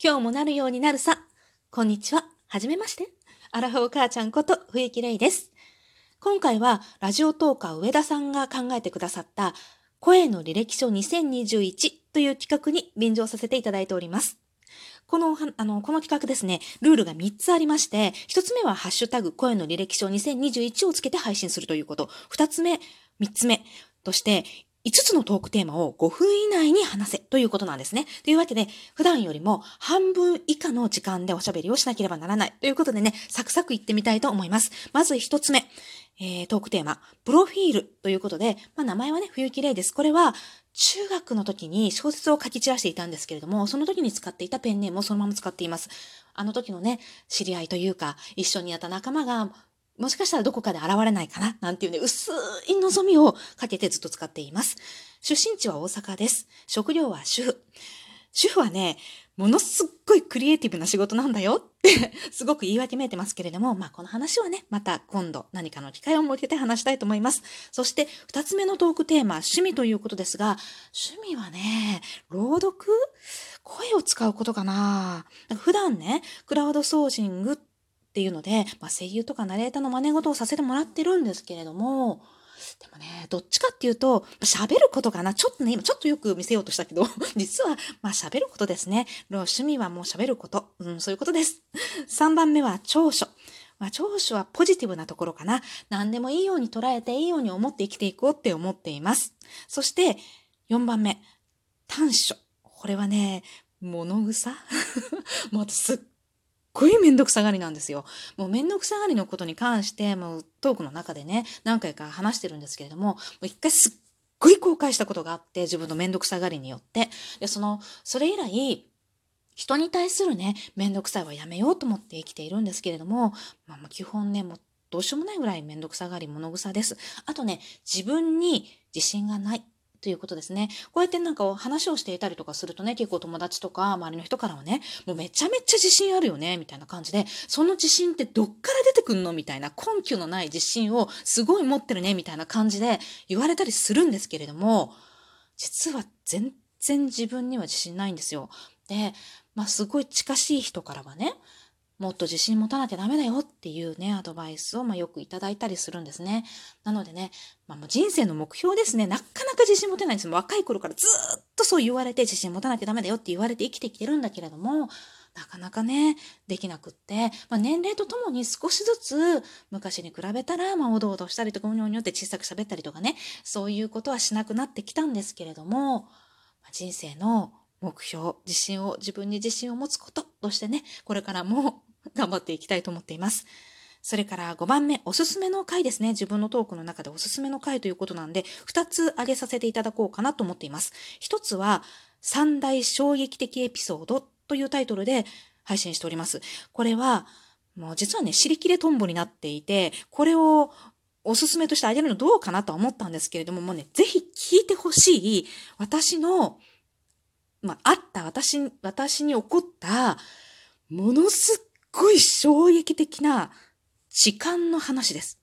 今日もなるようになるさ。こんにちは。はじめまして。アラフォー母ちゃんこと冬木玲です。今回はラジオトーカー上田さんが考えてくださった声の履歴書2021という企画に便乗させていただいております。この、あの、この企画ですね、ルールが3つありまして、1つ目はハッシュタグ声の履歴書2021をつけて配信するということ。2つ目、3つ目として、5つのトークテーマを5分以内に話せということなんですね。というわけで、普段よりも半分以下の時間でおしゃべりをしなければならない。ということでね、サクサクいってみたいと思います。まず1つ目、えー、トークテーマ、プロフィールということで、まあ、名前はね、冬木玲です。これは、中学の時に小説を書き散らしていたんですけれども、その時に使っていたペンネームをそのまま使っています。あの時のね、知り合いというか、一緒にやった仲間がもしかしたらどこかで現れないかな？なんていうね、薄い望みをかけてずっと使っています。出身地は大阪です。職業は主婦。主婦はね、ものすっごいクリエイティブな仕事なんだよってすごく言い訳めいてますけれども、まあこの話はね、また今度何かの機会を設けて話したいと思います。そして二つ目のトークテーマ、趣味ということですが、趣味はね、朗読？声を使うことかな普段ね、クラウドソーシングっていうので、まあ、声優とかナレーターの真似事をさせてもらってるんですけれども、でもね、どっちかっていうと、喋ることかな。ちょっとね、今ちょっとよく見せようとしたけど、実は、まあ喋ることですね。趣味はもう喋ること。うん、そういうことです。3番目は長所。まあ、長所はポジティブなところかな。何でもいいように捉えていいように思って生きていこうって思っています。そして、4番目。短所。これはね、物草？もうすっごいめんどくさがりなんですよ。もうめんどくさがりのことに関して、もうトークの中でね、何回か話してるんですけれども、もう一回すっごい後悔したことがあって、自分のめんどくさがりによって。で、その、それ以来、人に対するね、めんどくさいはやめようと思って生きているんですけれども、まあ、基本ね、もうどうしようもないぐらいめんどくさがり、物臭です。あとね、自分に自信がない。ということですね。こうやってなんか話をしていたりとかするとね、結構友達とか周りの人からはね、もうめちゃめちゃ自信あるよね、みたいな感じで、その自信ってどっから出てくんの？みたいな根拠のない自信をすごい持ってるね、みたいな感じで言われたりするんですけれども、実は全然自分には自信ないんですよ。で、まあすごい近しい人からはね、もっと自信持たなきゃダメだよっていうね、アドバイスをまよくいただいたりするんですね。なのでね、まあ、もう人生の目標ですね。なかなか自信持てないんですよ。若い頃からずっとそう言われて自信持たなきゃダメだよって言われて生きてきてるんだけれども、なかなかね、できなくって、まあ、年齢とともに少しずつ昔に比べたら、まあ、おどおどしたりとか、うにょうにょって小さく喋ったりとかね、そういうことはしなくなってきたんですけれども、ま、人生の目標、自信を、自分に自信を持つこととしてね、これからも頑張っていきたいと思っています。それから5番目、おすすめの回ですね。自分のトークの中でおすすめの回ということなんで、2つ挙げさせていただこうかなと思っています。1つは、三大衝撃的エピソードというタイトルで配信しております。これは、もう実はね、尻切れトンボになっていて、これをおすすめとしてあげるのどうかなとは思ったんですけれども、もうね、ぜひ聞いてほしい、私の、まあ、あった私、私に起こった、ものすご衝撃的な時間の話です。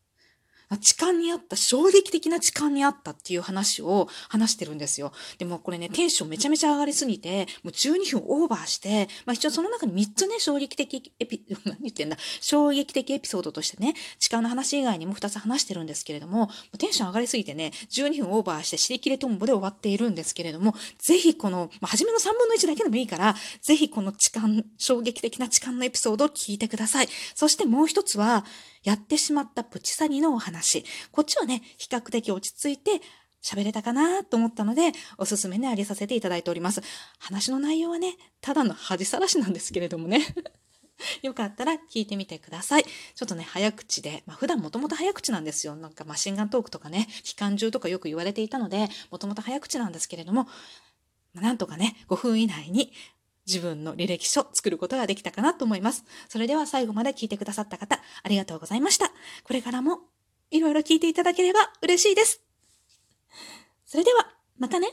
痴漢にあった、衝撃的な痴漢にあったっていう話を話してるんですよ。でもこれね、テンションめちゃめちゃ上がりすぎて、もう12分オーバーして、まあ一応その中に3つね、衝撃的エピ、何言ってんだ、衝撃的エピソードとしてね、痴漢の話以外にも2つ話してるんですけれども、テンション上がりすぎてね、12分オーバーして尻切れトンボで終わっているんですけれども、ぜひこの、まあ初めの3分の1だけでもいいから、ぜひこの痴漢、衝撃的な痴漢のエピソードを聞いてください。そしてもう一つは、やってしまったプチ詐欺のお話。話こっちはね、比較的落ち着いて喋れたかなと思ったので、おすすめにあげさせていただいております。話の内容はね、ただの恥さらしなんですけれどもね。よかったら聞いてみてください。ちょっとね、早口で、まあ普段もともと早口なんですよ。なんかマシンガントークとかね、機関銃とかよく言われていたので、もともと早口なんですけれども、なんとかね、5分以内に自分の履歴書作ることができたかなと思います。それでは最後まで聞いてくださった方、ありがとうございました。これからもいろいろ聞いていただければ嬉しいです。それでは、またね。